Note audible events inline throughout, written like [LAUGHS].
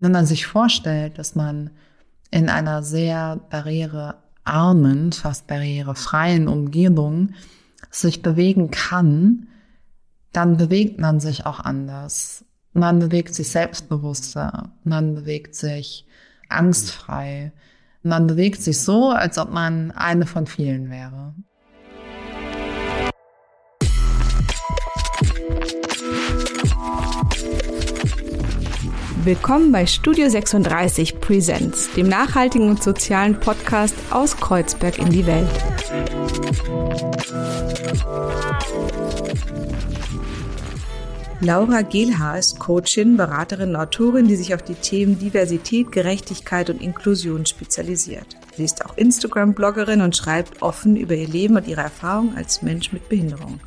Wenn man sich vorstellt, dass man in einer sehr barrierearmen, fast barrierefreien Umgebung sich bewegen kann, dann bewegt man sich auch anders. Man bewegt sich selbstbewusster, man bewegt sich angstfrei, man bewegt sich so, als ob man eine von vielen wäre. Willkommen bei Studio 36 Presents, dem nachhaltigen und sozialen Podcast aus Kreuzberg in die Welt. Laura Gehlhaar ist Coachin, Beraterin und Autorin, die sich auf die Themen Diversität, Gerechtigkeit und Inklusion spezialisiert. Sie ist auch Instagram-Bloggerin und schreibt offen über ihr Leben und ihre Erfahrungen als Mensch mit Behinderung.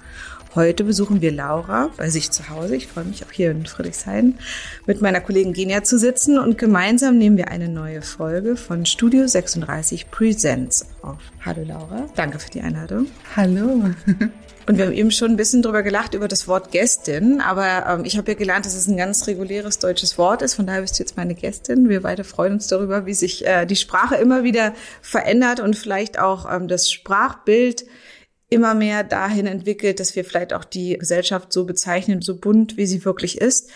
Heute besuchen wir Laura bei sich zu Hause. Ich freue mich auch hier in Friedrichshain mit meiner Kollegin Genia zu sitzen und gemeinsam nehmen wir eine neue Folge von Studio 36 Presents auf. Hallo Laura, danke für die Einladung. Hallo. [LAUGHS] Und wir haben eben schon ein bisschen drüber gelacht über das Wort Gästin, aber ähm, ich habe ja gelernt, dass es ein ganz reguläres deutsches Wort ist. Von daher bist du jetzt meine Gästin. Wir beide freuen uns darüber, wie sich äh, die Sprache immer wieder verändert und vielleicht auch ähm, das Sprachbild immer mehr dahin entwickelt, dass wir vielleicht auch die Gesellschaft so bezeichnen, so bunt, wie sie wirklich ist.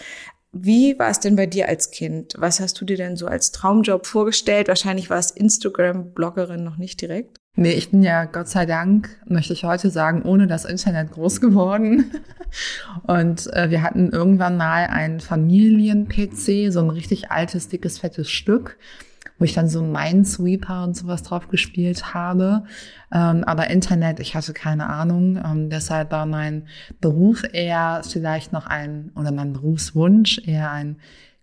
Wie war es denn bei dir als Kind? Was hast du dir denn so als Traumjob vorgestellt? Wahrscheinlich war es Instagram-Bloggerin noch nicht direkt. Nee, ich bin ja Gott sei Dank, möchte ich heute sagen, ohne das Internet groß geworden. [LAUGHS] Und äh, wir hatten irgendwann mal ein Familien-PC, so ein richtig altes, dickes, fettes Stück wo ich dann so Minesweeper und sowas drauf gespielt habe. Ähm, aber Internet, ich hatte keine Ahnung. Ähm, deshalb war mein Beruf eher vielleicht noch ein, oder mein Berufswunsch eher ein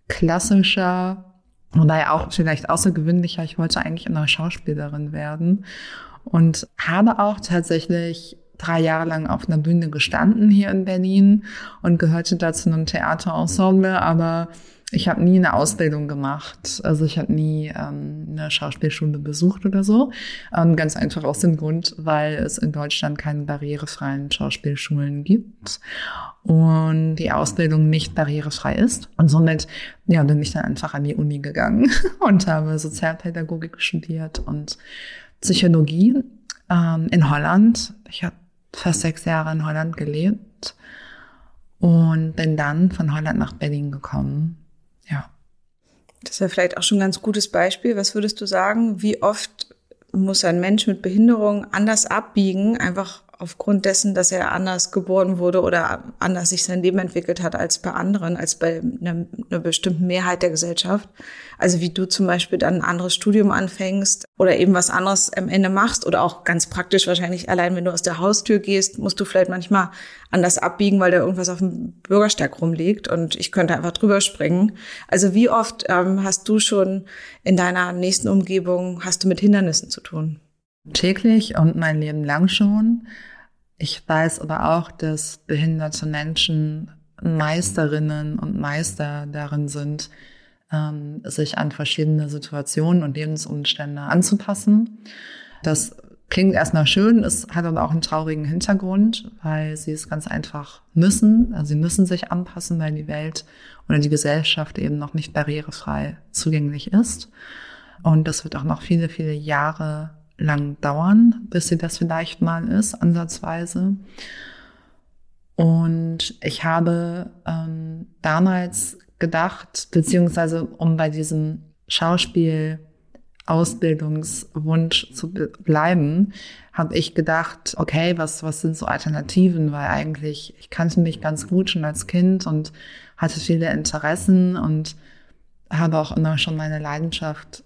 klassischer, und daher auch vielleicht außergewöhnlicher. Ich wollte eigentlich eine Schauspielerin werden und habe auch tatsächlich drei Jahre lang auf einer Bühne gestanden hier in Berlin und gehörte dazu einem Theaterensemble, aber ich habe nie eine Ausbildung gemacht. Also ich habe nie ähm, eine Schauspielschule besucht oder so. Ähm, ganz einfach aus dem Grund, weil es in Deutschland keine barrierefreien Schauspielschulen gibt und die Ausbildung nicht barrierefrei ist. Und somit ja, bin ich dann einfach an die Uni gegangen [LAUGHS] und habe Sozialpädagogik studiert und Psychologie ähm, in Holland. Ich habe fast sechs Jahre in Holland gelebt und bin dann von Holland nach Berlin gekommen. Das ist ja vielleicht auch schon ein ganz gutes Beispiel. Was würdest du sagen? Wie oft muss ein Mensch mit Behinderung anders abbiegen, einfach aufgrund dessen, dass er anders geboren wurde oder anders sich sein Leben entwickelt hat als bei anderen, als bei einer, einer bestimmten Mehrheit der Gesellschaft. Also wie du zum Beispiel dann ein anderes Studium anfängst oder eben was anderes am Ende machst oder auch ganz praktisch wahrscheinlich allein, wenn du aus der Haustür gehst, musst du vielleicht manchmal anders abbiegen, weil da irgendwas auf dem Bürgersteig rumliegt und ich könnte einfach drüber springen. Also wie oft ähm, hast du schon in deiner nächsten Umgebung, hast du mit Hindernissen zu tun? Täglich und mein Leben lang schon. Ich weiß aber auch, dass behinderte Menschen Meisterinnen und Meister darin sind, ähm, sich an verschiedene Situationen und Lebensumstände anzupassen. Das klingt erstmal schön, es hat aber auch einen traurigen Hintergrund, weil sie es ganz einfach müssen. Also sie müssen sich anpassen, weil die Welt oder die Gesellschaft eben noch nicht barrierefrei zugänglich ist. Und das wird auch noch viele, viele Jahre lang dauern, bis sie das vielleicht mal ist, ansatzweise. Und ich habe ähm, damals gedacht, beziehungsweise um bei diesem Schauspiel Ausbildungswunsch zu bleiben, habe ich gedacht, okay, was, was sind so Alternativen? Weil eigentlich, ich kannte mich ganz gut schon als Kind und hatte viele Interessen und habe auch immer schon meine Leidenschaft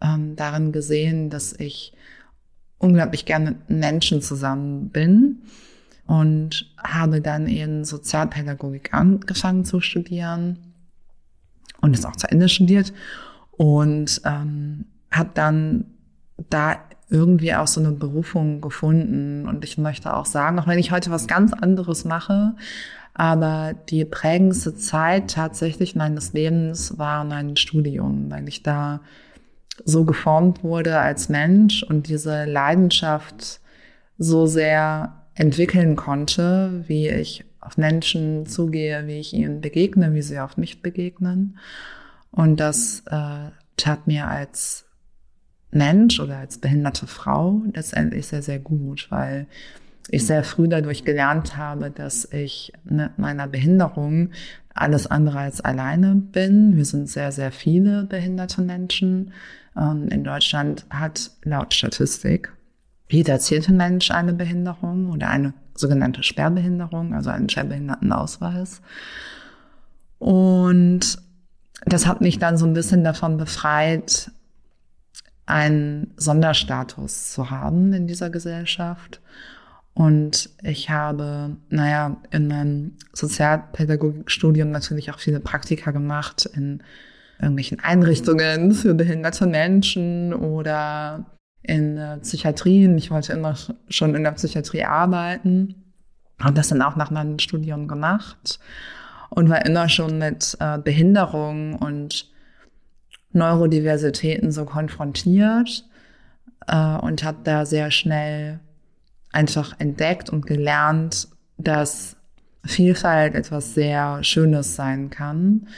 ähm, darin gesehen, dass ich unglaublich gerne mit Menschen zusammen bin und habe dann eben Sozialpädagogik angefangen zu studieren und es auch zu Ende studiert und ähm, habe dann da irgendwie auch so eine Berufung gefunden und ich möchte auch sagen, auch wenn ich heute was ganz anderes mache, aber die prägendste Zeit tatsächlich meines Lebens war mein Studium, weil ich da so geformt wurde als Mensch und diese Leidenschaft so sehr entwickeln konnte, wie ich auf Menschen zugehe, wie ich ihnen begegne, wie sie auf mich begegnen. Und das äh, tat mir als Mensch oder als behinderte Frau letztendlich sehr, sehr gut, weil ich sehr früh dadurch gelernt habe, dass ich mit meiner Behinderung alles andere als alleine bin. Wir sind sehr, sehr viele behinderte Menschen. Ähm, in Deutschland hat laut Statistik jeder zehnte Mensch eine Behinderung oder eine sogenannte Sperrbehinderung, also einen Schwerbehindertenausweis. Und das hat mich dann so ein bisschen davon befreit, einen Sonderstatus zu haben in dieser Gesellschaft. Und ich habe, naja, in meinem Sozialpädagogikstudium natürlich auch viele Praktika gemacht in irgendwelchen Einrichtungen für behinderte Menschen oder in Psychiatrien. Ich wollte immer schon in der Psychiatrie arbeiten. Habe das dann auch nach meinem Studium gemacht und war immer schon mit äh, Behinderung und Neurodiversitäten so konfrontiert äh, und habe da sehr schnell einfach entdeckt und gelernt, dass Vielfalt etwas sehr Schönes sein kann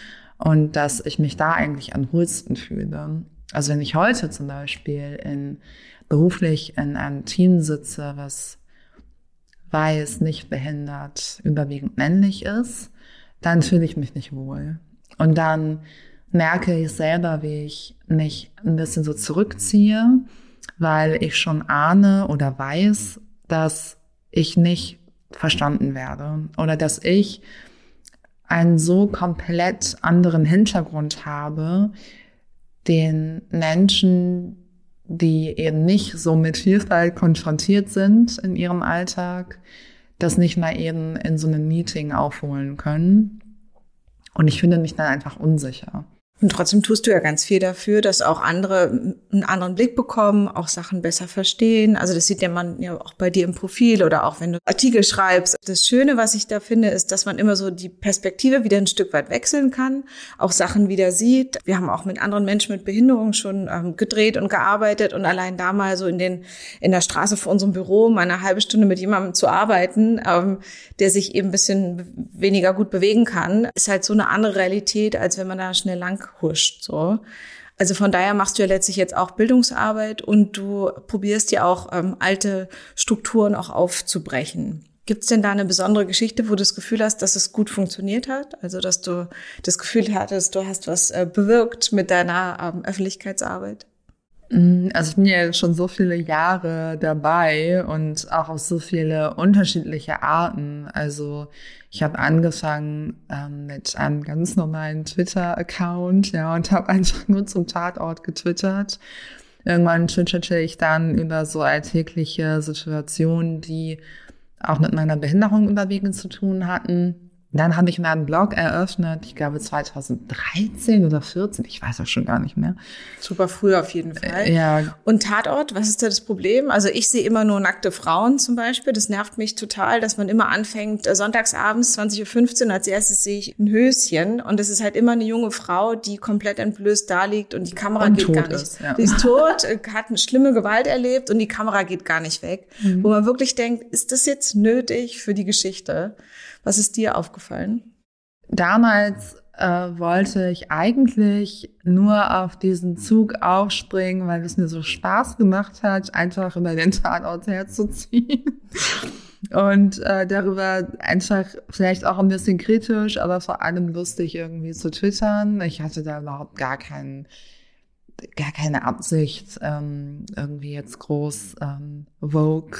und dass ich mich da eigentlich am wohlsten fühle. Also wenn ich heute zum Beispiel in, beruflich in einem Team sitze, was weiß, nicht behindert, überwiegend männlich ist, dann fühle ich mich nicht wohl. Und dann merke ich selber, wie ich mich ein bisschen so zurückziehe, weil ich schon ahne oder weiß, dass ich nicht verstanden werde oder dass ich einen so komplett anderen Hintergrund habe, den Menschen, die eben nicht so mit Vielfalt konfrontiert sind in ihrem Alltag, das nicht mal eben in so einem Meeting aufholen können. Und ich finde mich dann einfach unsicher. Und trotzdem tust du ja ganz viel dafür, dass auch andere einen anderen Blick bekommen, auch Sachen besser verstehen. Also das sieht ja man ja auch bei dir im Profil oder auch wenn du Artikel schreibst. Das Schöne, was ich da finde, ist, dass man immer so die Perspektive wieder ein Stück weit wechseln kann, auch Sachen wieder sieht. Wir haben auch mit anderen Menschen mit Behinderung schon ähm, gedreht und gearbeitet und allein da mal so in den in der Straße vor unserem Büro mal eine halbe Stunde mit jemandem zu arbeiten, ähm, der sich eben ein bisschen weniger gut bewegen kann, ist halt so eine andere Realität, als wenn man da schnell lang huscht, so. Also von daher machst du ja letztlich jetzt auch Bildungsarbeit und du probierst ja auch ähm, alte Strukturen auch aufzubrechen. Gibt es denn da eine besondere Geschichte, wo du das Gefühl hast, dass es gut funktioniert hat? Also dass du das Gefühl hattest, du hast was äh, bewirkt mit deiner ähm, Öffentlichkeitsarbeit? Mm, also ich bin ja schon so viele Jahre dabei und auch auf so viele unterschiedliche Arten. Also ich habe angefangen ähm, mit einem ganz normalen Twitter-Account, ja, und habe einfach nur zum Tatort getwittert. Irgendwann twitterte ich dann über so alltägliche Situationen, die auch mit meiner Behinderung überwiegend zu tun hatten. Dann habe ich mir einen Blog eröffnet, ich glaube 2013 oder 14, ich weiß auch schon gar nicht mehr. Super früh auf jeden Fall. Äh, ja. Und Tatort, was ist da das Problem? Also ich sehe immer nur nackte Frauen zum Beispiel. Das nervt mich total, dass man immer anfängt, äh, sonntagsabends 20.15 Uhr, als erstes sehe ich ein Höschen und es ist halt immer eine junge Frau, die komplett entblößt da liegt und die Kamera und geht gar nicht. Ist, ja. Die ist tot, äh, hat eine schlimme Gewalt erlebt und die Kamera geht gar nicht weg. Mhm. Wo man wirklich denkt, ist das jetzt nötig für die Geschichte? Was ist dir aufgefallen? Damals äh, wollte ich eigentlich nur auf diesen Zug aufspringen, weil es mir so Spaß gemacht hat, einfach über den Tatort herzuziehen. [LAUGHS] Und äh, darüber einfach vielleicht auch ein bisschen kritisch, aber vor allem lustig irgendwie zu twittern. Ich hatte da überhaupt gar keinen gar keine Absicht, ähm, irgendwie jetzt groß ähm, Vogue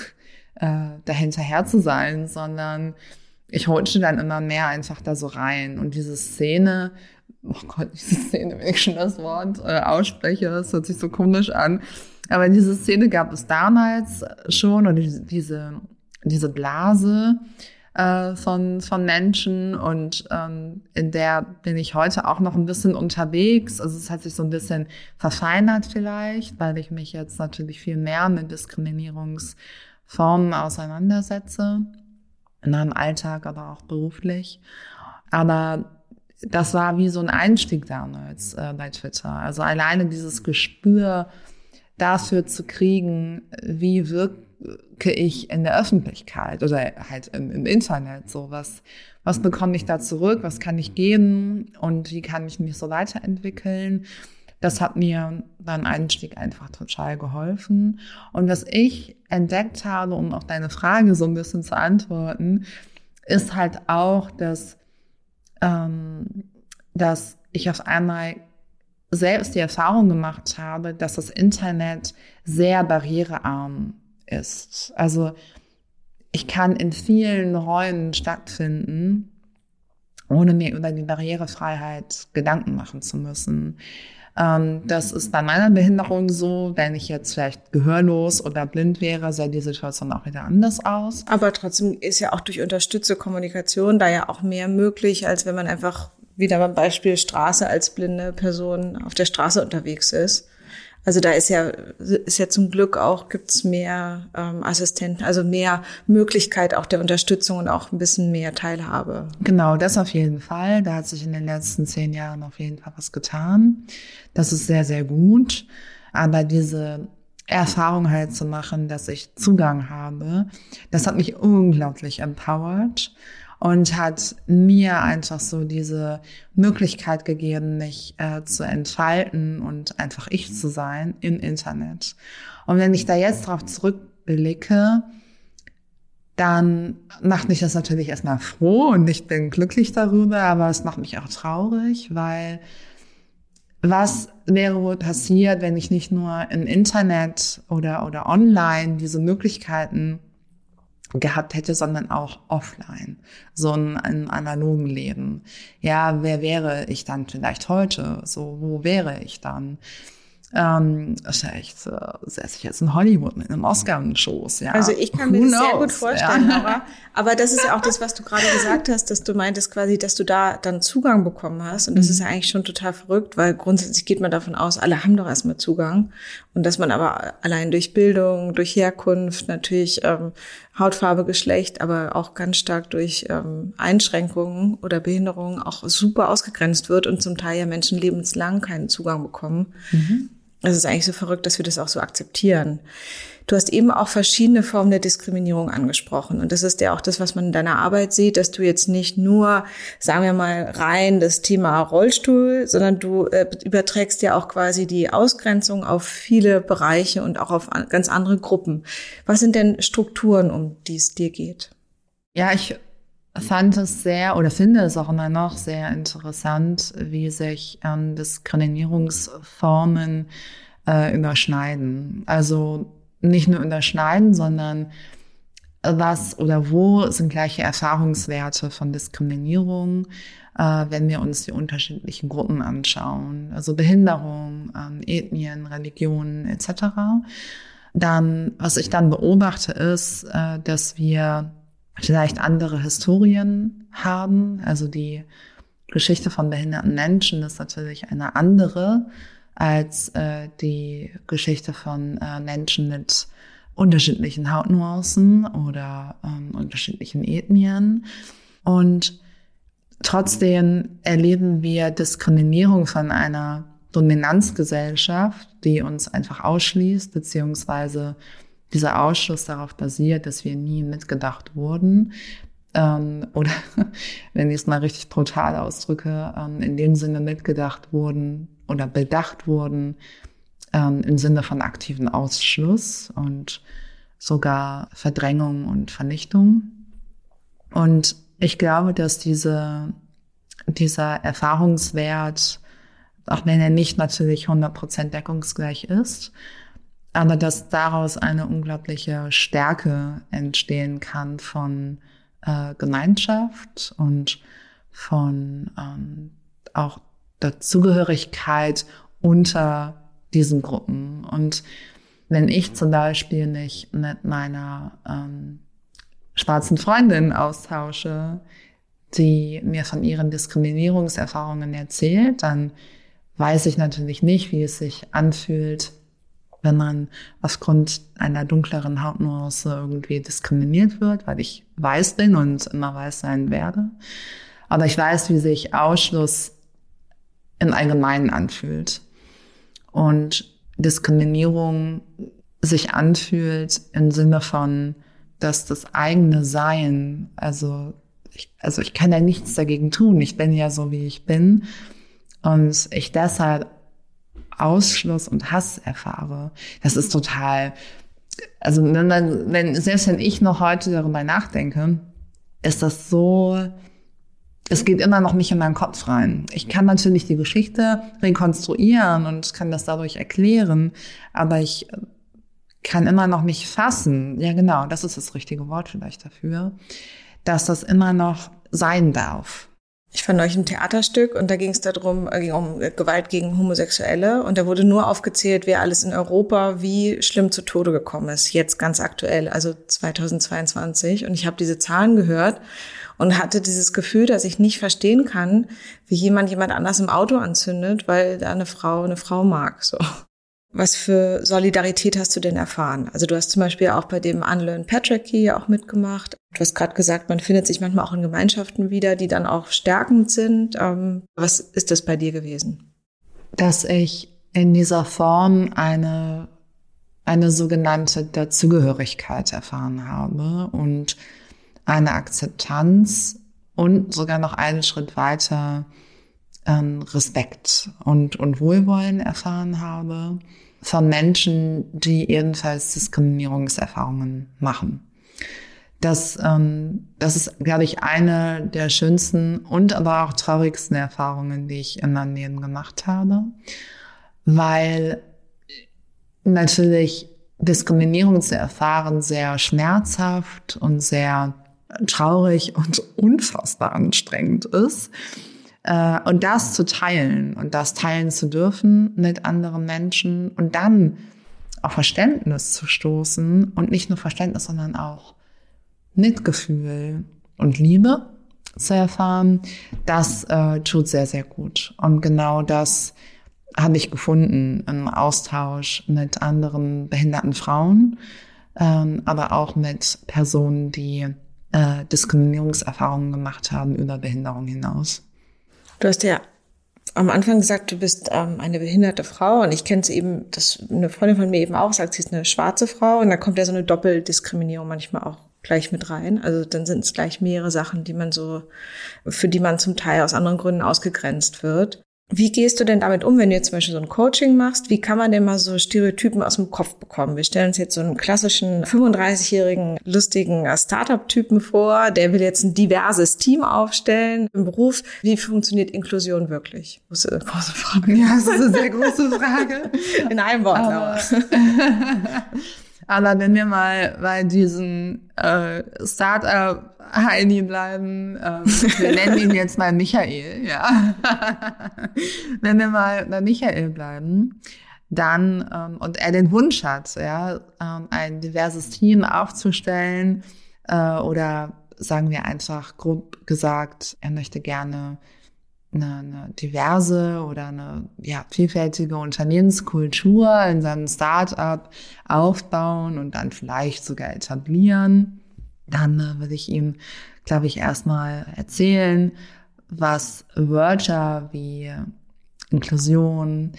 äh, dahinterher zu sein, sondern ich rutsche dann immer mehr einfach da so rein. Und diese Szene, oh Gott, [LAUGHS] diese Szene, wenn ich schon das Wort äh, ausspreche, das hört sich so komisch an. Aber diese Szene gab es damals schon, diese, diese, diese Blase äh, von, von Menschen und ähm, in der bin ich heute auch noch ein bisschen unterwegs. Also es hat sich so ein bisschen verfeinert vielleicht, weil ich mich jetzt natürlich viel mehr mit Diskriminierungsformen auseinandersetze in meinem Alltag, aber auch beruflich. Aber das war wie so ein Einstieg damals äh, bei Twitter. Also alleine dieses Gespür dafür zu kriegen, wie wirke ich in der Öffentlichkeit oder halt im, im Internet? So was, was bekomme ich da zurück? Was kann ich geben? Und wie kann ich mich so weiterentwickeln? Das hat mir beim Einstieg einfach total geholfen. Und was ich entdeckt habe, um auf deine Frage so ein bisschen zu antworten, ist halt auch, dass, ähm, dass ich auf einmal selbst die Erfahrung gemacht habe, dass das Internet sehr barrierearm ist. Also ich kann in vielen Räumen stattfinden, ohne mir über die Barrierefreiheit Gedanken machen zu müssen. Ähm, das ist bei meiner Behinderung so. Wenn ich jetzt vielleicht gehörlos oder blind wäre, sähe die Situation auch wieder anders aus. Aber trotzdem ist ja auch durch unterstützte Kommunikation da ja auch mehr möglich, als wenn man einfach wieder beim Beispiel Straße als blinde Person auf der Straße unterwegs ist. Also da ist ja, ist ja zum Glück auch, gibt's mehr ähm, Assistenten, also mehr Möglichkeit auch der Unterstützung und auch ein bisschen mehr Teilhabe. Genau, das auf jeden Fall. Da hat sich in den letzten zehn Jahren auf jeden Fall was getan. Das ist sehr, sehr gut. Aber diese Erfahrung halt zu machen, dass ich Zugang habe, das hat mich unglaublich empowered und hat mir einfach so diese Möglichkeit gegeben, mich äh, zu entfalten und einfach ich zu sein im Internet. Und wenn ich da jetzt drauf zurückblicke, dann macht mich das natürlich erstmal froh und ich bin glücklich darüber, aber es macht mich auch traurig, weil was wäre wohl passiert, wenn ich nicht nur im Internet oder, oder online diese Möglichkeiten gehabt hätte, sondern auch offline, so ein, ein analogen Leben. Ja, wer wäre ich dann vielleicht heute? So, wo wäre ich dann? Ähm, vielleicht äh, säße ich jetzt in Hollywood mit einem Oscar-Schoß, ja. Also ich kann Who mir das knows? sehr gut vorstellen, ja. Laura. Aber das ist ja auch das, was du gerade gesagt hast, dass du meintest quasi, dass du da dann Zugang bekommen hast. Und das mhm. ist ja eigentlich schon total verrückt, weil grundsätzlich geht man davon aus, alle haben doch erstmal Zugang. Und dass man aber allein durch Bildung, durch Herkunft, natürlich ähm, Hautfarbe, Geschlecht, aber auch ganz stark durch ähm, Einschränkungen oder Behinderungen auch super ausgegrenzt wird und zum Teil ja Menschen lebenslang keinen Zugang bekommen. Mhm. Es ist eigentlich so verrückt, dass wir das auch so akzeptieren. Du hast eben auch verschiedene Formen der Diskriminierung angesprochen. Und das ist ja auch das, was man in deiner Arbeit sieht, dass du jetzt nicht nur, sagen wir mal, rein das Thema Rollstuhl, sondern du äh, überträgst ja auch quasi die Ausgrenzung auf viele Bereiche und auch auf ganz andere Gruppen. Was sind denn Strukturen, um die es dir geht? Ja, ich fand es sehr oder finde es auch immer noch sehr interessant, wie sich ähm, Diskriminierungsformen äh, überschneiden. Also nicht nur überschneiden, sondern was oder wo sind gleiche Erfahrungswerte von Diskriminierung, äh, wenn wir uns die unterschiedlichen Gruppen anschauen, also Behinderung, ähm, Ethnien, Religionen etc. Dann, was ich dann beobachte, ist, äh, dass wir vielleicht andere Historien haben. Also die Geschichte von behinderten Menschen ist natürlich eine andere als äh, die Geschichte von äh, Menschen mit unterschiedlichen Hautnuancen oder ähm, unterschiedlichen Ethnien. Und trotzdem erleben wir Diskriminierung von einer Dominanzgesellschaft, die uns einfach ausschließt, beziehungsweise dieser Ausschluss darauf basiert, dass wir nie mitgedacht wurden. Ähm, oder [LAUGHS] wenn ich es mal richtig brutal ausdrücke, ähm, in dem Sinne mitgedacht wurden oder bedacht wurden ähm, im Sinne von aktiven Ausschluss und sogar Verdrängung und Vernichtung. Und ich glaube, dass diese, dieser Erfahrungswert, auch wenn er nicht natürlich 100% deckungsgleich ist, aber dass daraus eine unglaubliche Stärke entstehen kann von äh, Gemeinschaft und von ähm, auch der Zugehörigkeit unter diesen Gruppen. Und wenn ich zum Beispiel nicht mit meiner ähm, schwarzen Freundin austausche, die mir von ihren Diskriminierungserfahrungen erzählt, dann weiß ich natürlich nicht, wie es sich anfühlt, wenn man aufgrund einer dunkleren Hautnuance irgendwie diskriminiert wird, weil ich weiß bin und immer weiß sein werde. Aber ich weiß, wie sich Ausschluss im Allgemeinen anfühlt. Und Diskriminierung sich anfühlt im Sinne von, dass das eigene Sein, also ich, also ich kann ja nichts dagegen tun. Ich bin ja so, wie ich bin. Und ich deshalb Ausschluss und Hass erfahre. Das ist total, also wenn, wenn, selbst wenn ich noch heute darüber nachdenke, ist das so, es geht immer noch nicht in meinen Kopf rein. Ich kann natürlich die Geschichte rekonstruieren und kann das dadurch erklären, aber ich kann immer noch nicht fassen, ja genau, das ist das richtige Wort vielleicht dafür, dass das immer noch sein darf. Ich fand euch ein Theaterstück und da ging es darum, äh, ging um Gewalt gegen Homosexuelle. Und da wurde nur aufgezählt, wer alles in Europa wie schlimm zu Tode gekommen ist, jetzt ganz aktuell, also 2022 und ich habe diese Zahlen gehört und hatte dieses Gefühl, dass ich nicht verstehen kann, wie jemand jemand anders im Auto anzündet, weil da eine Frau eine Frau mag, so. Was für Solidarität hast du denn erfahren? Also du hast zum Beispiel auch bei dem Unlearn Patrick hier auch mitgemacht. Du hast gerade gesagt, man findet sich manchmal auch in Gemeinschaften wieder, die dann auch stärkend sind. Ähm, was ist das bei dir gewesen? Dass ich in dieser Form eine, eine sogenannte Dazugehörigkeit erfahren habe und eine Akzeptanz und sogar noch einen Schritt weiter ähm, Respekt und, und Wohlwollen erfahren habe von Menschen, die ebenfalls Diskriminierungserfahrungen machen. Das, ähm, das ist, glaube ich, eine der schönsten und aber auch traurigsten Erfahrungen, die ich in meinem Leben gemacht habe, weil natürlich Diskriminierung zu erfahren sehr schmerzhaft und sehr traurig und [LAUGHS] unfassbar anstrengend ist. Äh, und das zu teilen und das teilen zu dürfen mit anderen Menschen und dann auf Verständnis zu stoßen und nicht nur Verständnis, sondern auch Mitgefühl und Liebe zu erfahren, das äh, tut sehr, sehr gut. Und genau das habe ich gefunden im Austausch mit anderen behinderten Frauen, ähm, aber auch mit Personen, die äh, Diskriminierungserfahrungen gemacht haben über Behinderung hinaus. Du hast ja am Anfang gesagt, du bist ähm, eine behinderte Frau und ich kenne es eben, dass eine Freundin von mir eben auch sagt, sie ist eine schwarze Frau und da kommt ja so eine Doppeldiskriminierung manchmal auch gleich mit rein. Also dann sind es gleich mehrere Sachen, die man so, für die man zum Teil aus anderen Gründen ausgegrenzt wird. Wie gehst du denn damit um, wenn du jetzt zum Beispiel so ein Coaching machst? Wie kann man denn mal so Stereotypen aus dem Kopf bekommen? Wir stellen uns jetzt so einen klassischen 35-jährigen, lustigen Startup-Typen vor, der will jetzt ein diverses Team aufstellen im Beruf. Wie funktioniert Inklusion wirklich? Das ist eine große Frage. Ja, das ist eine sehr große Frage. In einem Wort, aber. [LAUGHS] Aber wenn wir mal bei diesen äh, Startup Heini bleiben. Ähm, wir [LAUGHS] nennen ihn jetzt mal Michael, ja. [LAUGHS] Wenn wir mal bei Michael bleiben, dann ähm, und er den Wunsch hat, ja, ähm, ein diverses Team aufzustellen äh, oder sagen wir einfach grob gesagt, er möchte gerne eine, eine diverse oder eine ja, vielfältige Unternehmenskultur in seinem Startup aufbauen und dann vielleicht sogar etablieren dann äh, würde ich ihm, glaube ich, erstmal erzählen, was Wörter wie Inklusion,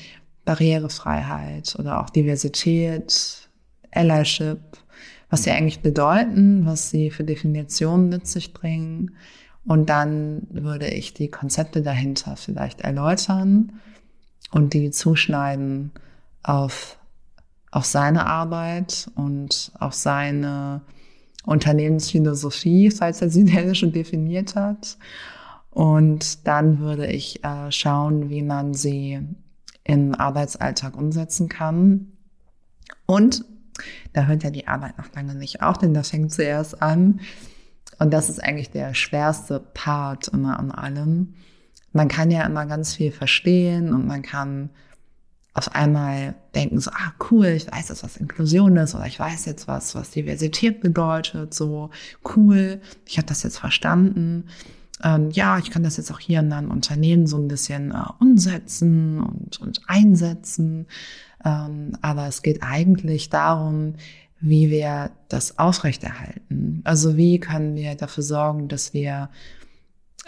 Barrierefreiheit oder auch Diversität, Allyship, was sie eigentlich bedeuten, was sie für Definitionen mit sich bringen. Und dann würde ich die Konzepte dahinter vielleicht erläutern und die zuschneiden auf, auf seine Arbeit und auf seine Unternehmensphilosophie, falls er sie [LAUGHS] denn schon definiert hat. Und dann würde ich äh, schauen, wie man sie im Arbeitsalltag umsetzen kann. Und da hört ja die Arbeit noch lange nicht auf, denn das fängt zuerst an. Und das ist eigentlich der schwerste Part immer an allem. Man kann ja immer ganz viel verstehen und man kann auf einmal denken so, ah cool, ich weiß jetzt, was Inklusion ist oder ich weiß jetzt was, was Diversität bedeutet, so cool, ich habe das jetzt verstanden. Ähm, ja, ich kann das jetzt auch hier in einem Unternehmen so ein bisschen äh, umsetzen und, und einsetzen. Ähm, aber es geht eigentlich darum, wie wir das aufrechterhalten. Also wie können wir dafür sorgen, dass wir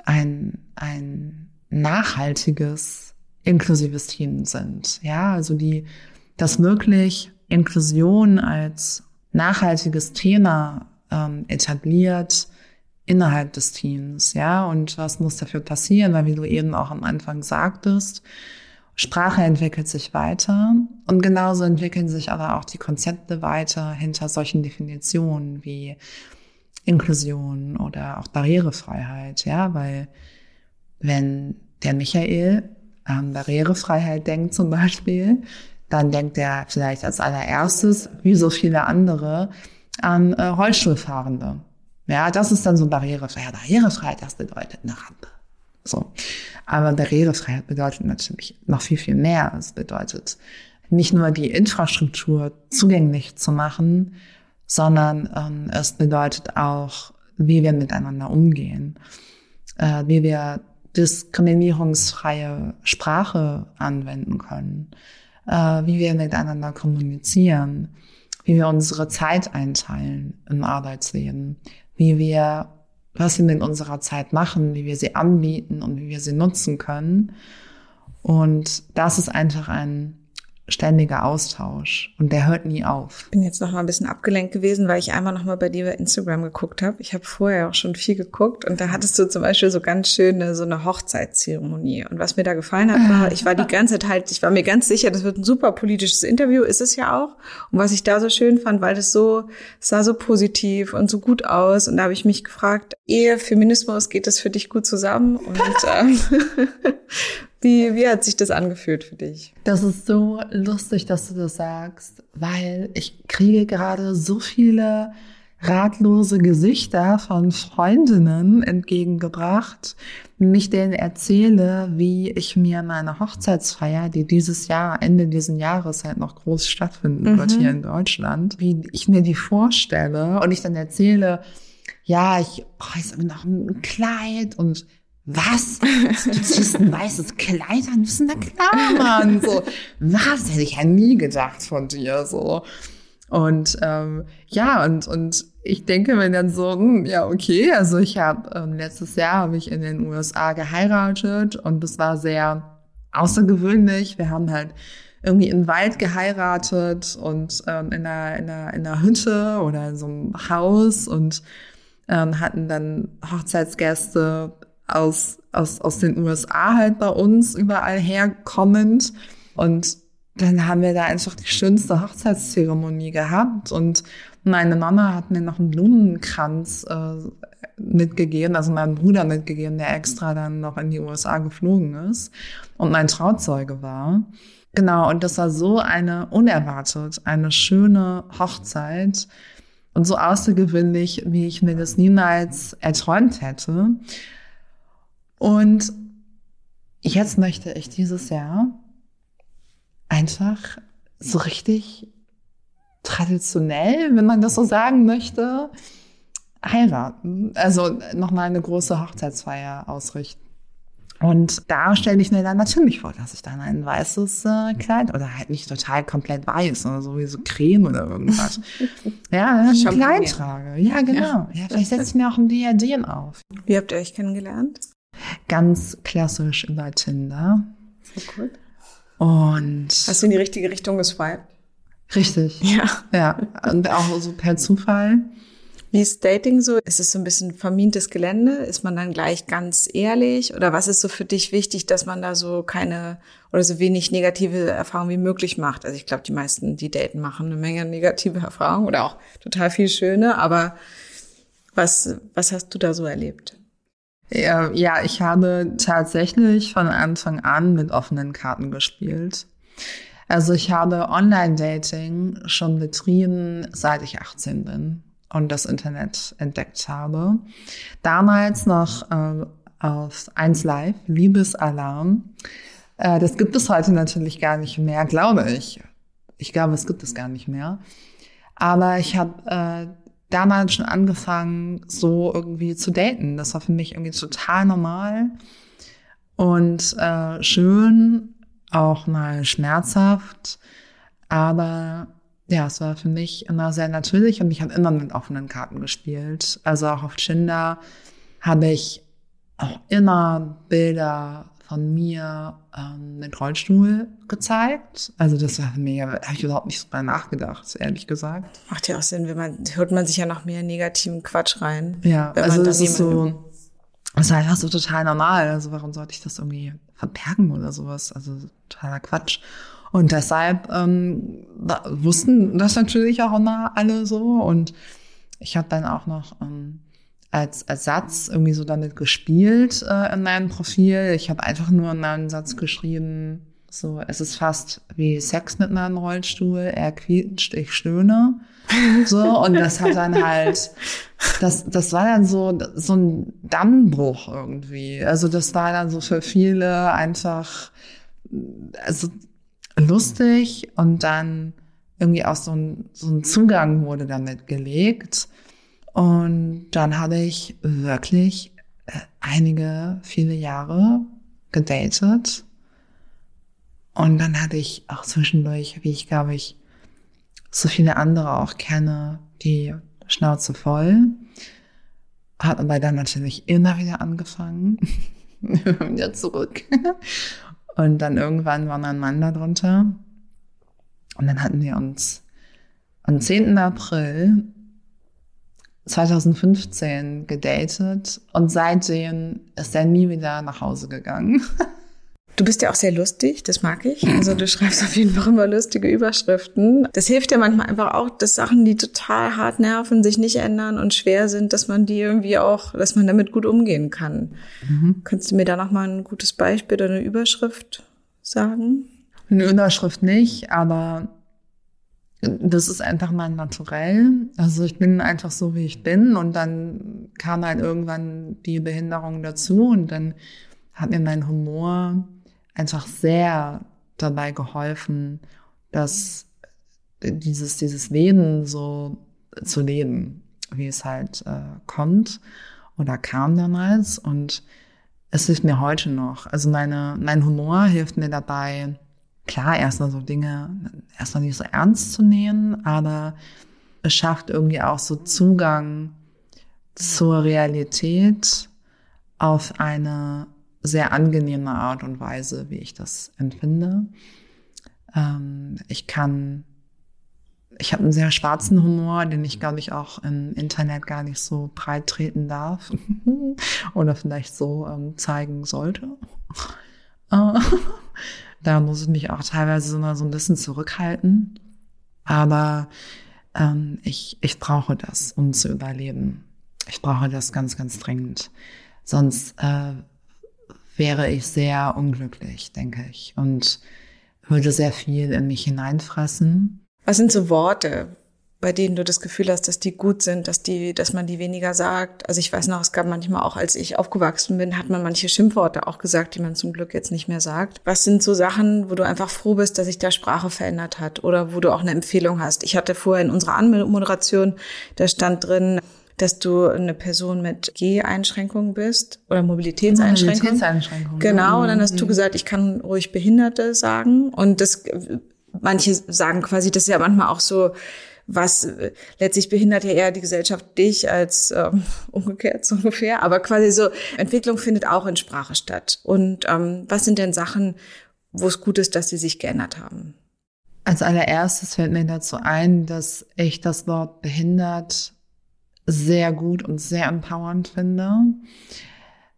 ein, ein nachhaltiges inklusives Team sind. Ja, also die das wirklich Inklusion als nachhaltiges Thema ähm, etabliert innerhalb des Teams, ja, und was muss dafür passieren, weil wie du eben auch am Anfang sagtest, Sprache entwickelt sich weiter und genauso entwickeln sich aber auch die Konzepte weiter hinter solchen Definitionen wie Inklusion oder auch Barrierefreiheit, ja, weil wenn der Michael an Barrierefreiheit denkt zum Beispiel, dann denkt er vielleicht als allererstes, wie so viele andere, an äh, Rollstuhlfahrende. Ja, das ist dann so Barrierefreiheit. Barrierefreiheit, das bedeutet eine Rampe. So. Aber Barrierefreiheit bedeutet natürlich noch viel, viel mehr. Es bedeutet nicht nur die Infrastruktur zugänglich zu machen, sondern ähm, es bedeutet auch, wie wir miteinander umgehen, äh, wie wir diskriminierungsfreie Sprache anwenden können, äh, wie wir miteinander kommunizieren, wie wir unsere Zeit einteilen im Arbeitsleben, wie wir, was wir mit unserer Zeit machen, wie wir sie anbieten und wie wir sie nutzen können. Und das ist einfach ein ständiger Austausch und der hört nie auf. Ich bin jetzt noch mal ein bisschen abgelenkt gewesen, weil ich einmal noch mal bei dir bei Instagram geguckt habe. Ich habe vorher auch schon viel geguckt und da hattest du zum Beispiel so ganz schöne so eine Hochzeitszeremonie. Und was mir da gefallen hat, war, ich war die ganze Zeit halt, ich war mir ganz sicher, das wird ein super politisches Interview, ist es ja auch. Und was ich da so schön fand, weil das so es sah so positiv und so gut aus und da habe ich mich gefragt, Ehe, Feminismus, geht das für dich gut zusammen? Und [LAUGHS] ähm, [LAUGHS] Wie, wie hat sich das angefühlt für dich? Das ist so lustig, dass du das sagst, weil ich kriege gerade so viele ratlose Gesichter von Freundinnen entgegengebracht, wenn ich denen erzähle, wie ich mir meine Hochzeitsfeier, die dieses Jahr, Ende dieses Jahres halt noch groß stattfinden mhm. wird hier in Deutschland, wie ich mir die vorstelle und ich dann erzähle, ja, ich brauche jetzt noch ein Kleid und was? Du ziehst ein weißes Kleid an? Das ist na klar, Mann. So, was? Hätte ich ja nie gedacht von dir, so. Und ähm, ja, und, und ich denke mir dann so, hm, ja, okay, also ich habe ähm, letztes Jahr habe ich in den USA geheiratet und das war sehr außergewöhnlich. Wir haben halt irgendwie im Wald geheiratet und ähm, in, einer, in, einer, in einer Hütte oder in so einem Haus und ähm, hatten dann Hochzeitsgäste aus, aus, aus den USA halt bei uns überall herkommend. Und dann haben wir da einfach die schönste Hochzeitszeremonie gehabt und meine Mama hat mir noch einen Blumenkranz äh, mitgegeben, also meinen Bruder mitgegeben, der extra dann noch in die USA geflogen ist und mein Trauzeuge war. Genau, und das war so eine unerwartet, eine schöne Hochzeit und so außergewöhnlich, wie ich mir das niemals erträumt hätte. Und jetzt möchte ich dieses Jahr einfach so richtig traditionell, wenn man das so sagen möchte, heiraten. Also nochmal eine große Hochzeitsfeier ausrichten. Und da stelle ich mir dann natürlich vor, dass ich dann ein weißes äh, Kleid oder halt nicht total komplett weiß oder sowieso Creme oder irgendwas. [LAUGHS] ja, ein Kleid trage. Ja, genau. Ja, ja vielleicht setze ich mir auch ein Diadem auf. Wie habt ihr euch kennengelernt? Ganz klassisch über Tinder. Sehr cool. Und. Hast du in die richtige Richtung geswiped? Richtig. Ja. Ja. Und auch so per Zufall. Wie ist Dating so? Ist es so ein bisschen vermintes Gelände? Ist man dann gleich ganz ehrlich? Oder was ist so für dich wichtig, dass man da so keine oder so wenig negative Erfahrungen wie möglich macht? Also ich glaube, die meisten, die daten, machen eine Menge negative Erfahrungen oder auch total viel schöne. Aber was, was hast du da so erlebt? Ja, ich habe tatsächlich von Anfang an mit offenen Karten gespielt. Also ich habe Online-Dating schon betrieben, seit ich 18 bin und das Internet entdeckt habe. Damals noch äh, auf 1 Live, Liebesalarm. Äh, das gibt es heute natürlich gar nicht mehr, glaube ich. Ich glaube, es gibt es gar nicht mehr. Aber ich habe äh, damals schon angefangen, so irgendwie zu daten. Das war für mich irgendwie total normal und äh, schön, auch mal schmerzhaft. Aber ja, es war für mich immer sehr natürlich und ich habe immer mit offenen Karten gespielt. Also auch auf Tinder habe ich auch immer Bilder von mir ähm, den Rollstuhl gezeigt. Also das war mir, habe ich überhaupt nicht drüber nachgedacht, ehrlich gesagt. Macht ja auch Sinn, wenn man, hört man sich ja noch mehr negativen Quatsch rein. Ja, also das ist so, das war einfach so total normal. Also warum sollte ich das irgendwie verbergen oder sowas? Also totaler Quatsch. Und deshalb ähm, wussten das natürlich auch immer alle so. Und ich habe dann auch noch ähm, als Ersatz irgendwie so damit gespielt äh, in meinem Profil. Ich habe einfach nur einen Satz geschrieben, so, es ist fast wie Sex mit einem Rollstuhl, er quietscht, ich stöhne. So, und das hat dann halt, das, das war dann so, so ein Dammbruch irgendwie. Also das war dann so für viele einfach, also lustig und dann irgendwie auch so ein, so ein Zugang wurde damit gelegt. Und dann habe ich wirklich äh, einige, viele Jahre gedatet. Und dann hatte ich auch zwischendurch, wie ich glaube ich, so viele andere auch kenne, die Schnauze voll. Hat aber dann natürlich immer wieder angefangen. [LAUGHS] wieder zurück. Und dann irgendwann war mein Mann da drunter. Und dann hatten wir uns am 10. April 2015 gedatet und seitdem ist er nie wieder nach Hause gegangen. [LAUGHS] Du bist ja auch sehr lustig, das mag ich. Also du schreibst auf jeden Fall immer lustige Überschriften. Das hilft ja manchmal einfach auch, dass Sachen, die total hart nerven, sich nicht ändern und schwer sind, dass man die irgendwie auch, dass man damit gut umgehen kann. Mhm. Könntest du mir da nochmal ein gutes Beispiel oder eine Überschrift sagen? Eine Überschrift nicht, aber das ist einfach mein Naturell. Also ich bin einfach so, wie ich bin und dann kam halt irgendwann die Behinderung dazu und dann hat mir mein Humor einfach sehr dabei geholfen, dass dieses, dieses Leben so zu leben, wie es halt äh, kommt oder kam damals. Und es hilft mir heute noch. Also meine, mein Humor hilft mir dabei, klar, erstmal so Dinge, erstmal nicht so ernst zu nehmen, aber es schafft irgendwie auch so Zugang zur Realität auf eine sehr angenehme Art und Weise, wie ich das empfinde. Ähm, ich kann, ich habe einen sehr schwarzen Humor, den ich, glaube ich, auch im Internet gar nicht so breit treten darf [LAUGHS] oder vielleicht so ähm, zeigen sollte. [LAUGHS] Da muss ich mich auch teilweise so ein bisschen zurückhalten. Aber ähm, ich, ich brauche das, um zu überleben. Ich brauche das ganz, ganz dringend. Sonst äh, wäre ich sehr unglücklich, denke ich, und würde sehr viel in mich hineinfressen. Was sind so Worte, bei denen du das Gefühl hast, dass die gut sind, dass die, dass man die weniger sagt? Also ich weiß noch, es gab manchmal auch, als ich aufgewachsen bin, hat man manche Schimpfworte auch gesagt, die man zum Glück jetzt nicht mehr sagt. Was sind so Sachen, wo du einfach froh bist, dass sich da Sprache verändert hat oder wo du auch eine Empfehlung hast? Ich hatte vorher in unserer Anmoderation, da stand drin, dass du eine Person mit G-Einschränkungen bist oder Mobilitätseinschränkungen. Mobilitätseinschränkungen. Genau, und dann hast du mhm. gesagt, ich kann ruhig Behinderte sagen. Und das, manche sagen quasi, das ist ja manchmal auch so, was letztlich behindert ja eher die Gesellschaft dich als ähm, [LAUGHS] umgekehrt so ungefähr. Aber quasi so, Entwicklung findet auch in Sprache statt. Und ähm, was sind denn Sachen, wo es gut ist, dass sie sich geändert haben? Als allererstes fällt mir dazu ein, dass ich das Wort behindert sehr gut und sehr empowernd finde.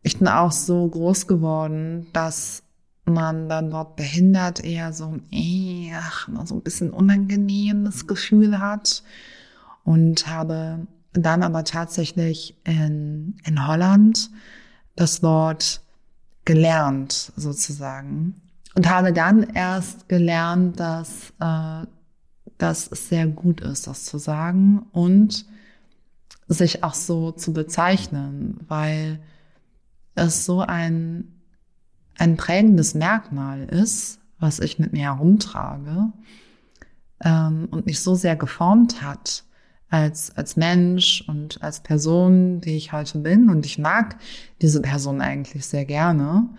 Ich bin auch so groß geworden, dass man dann dort behindert eher so, äh, ach, so ein bisschen unangenehmes Gefühl hat. Und habe dann aber tatsächlich in, in Holland das Wort gelernt sozusagen. Und habe dann erst gelernt, dass, äh, dass es sehr gut ist, das zu sagen und sich auch so zu bezeichnen, weil es so ein, ein prägendes Merkmal ist, was ich mit mir herumtrage ähm, und mich so sehr geformt hat als, als Mensch und als Person, die ich heute bin. Und ich mag diese Person eigentlich sehr gerne.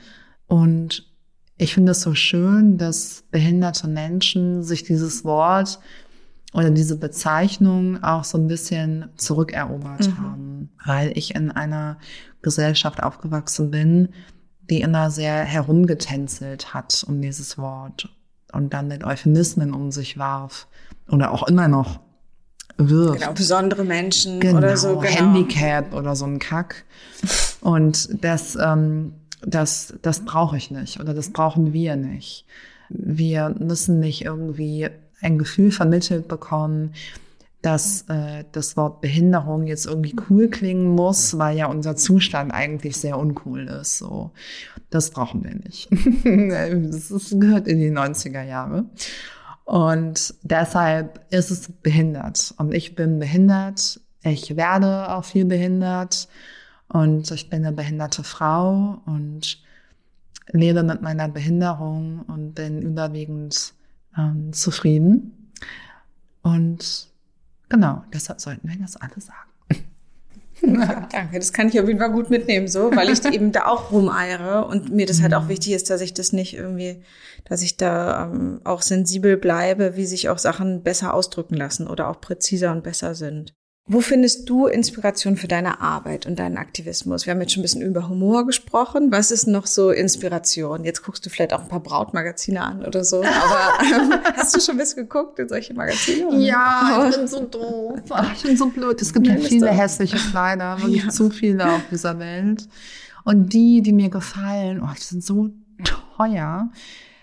Und ich finde es so schön, dass behinderte Menschen sich dieses Wort oder diese Bezeichnung auch so ein bisschen zurückerobert mhm. haben, weil ich in einer Gesellschaft aufgewachsen bin, die immer sehr herumgetänzelt hat um dieses Wort und dann mit Euphemismen um sich warf oder auch immer noch wirft. Genau, besondere Menschen genau, oder so. Genau. Handicap oder so ein Kack. Und das, ähm, das, das brauche ich nicht oder das brauchen wir nicht. Wir müssen nicht irgendwie ein Gefühl vermittelt bekommen, dass äh, das Wort Behinderung jetzt irgendwie cool klingen muss, weil ja unser Zustand eigentlich sehr uncool ist. So, das brauchen wir nicht. [LAUGHS] das, gehört in die 90er Jahre. Und deshalb ist es behindert. Und ich bin behindert. Ich werde auch viel behindert. Und ich bin eine behinderte Frau und lebe mit meiner Behinderung und bin überwiegend ähm, zufrieden. Und genau, deshalb sollten wir das alle sagen. Ja, danke, das kann ich auf jeden Fall gut mitnehmen, so, weil ich [LAUGHS] eben da auch rumeiere und mir das halt auch wichtig ist, dass ich das nicht irgendwie, dass ich da ähm, auch sensibel bleibe, wie sich auch Sachen besser ausdrücken lassen oder auch präziser und besser sind. Wo findest du Inspiration für deine Arbeit und deinen Aktivismus? Wir haben jetzt schon ein bisschen über Humor gesprochen. Was ist noch so Inspiration? Jetzt guckst du vielleicht auch ein paar Brautmagazine an oder so. Aber [LAUGHS] ähm, hast du schon ein bisschen geguckt in solche Magazine? Oder? Ja, ich bin so doof. [LAUGHS] Ich bin so blöd. Es gibt ja viele hässliche Kleider, [LAUGHS] wirklich ja. zu viele auf dieser Welt. Und die, die mir gefallen, oh, die sind so teuer.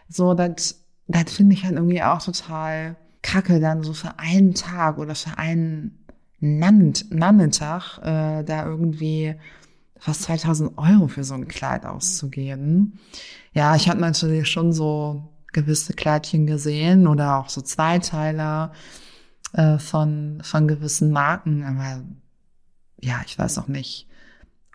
So, das, das finde ich halt irgendwie auch total kacke, dann so für einen Tag oder für einen Nachmittag äh, da irgendwie fast 2000 Euro für so ein Kleid auszugeben. Ja, ich habe natürlich schon so gewisse Kleidchen gesehen oder auch so Zweiteiler äh, von, von gewissen Marken, aber ja, ich weiß auch nicht,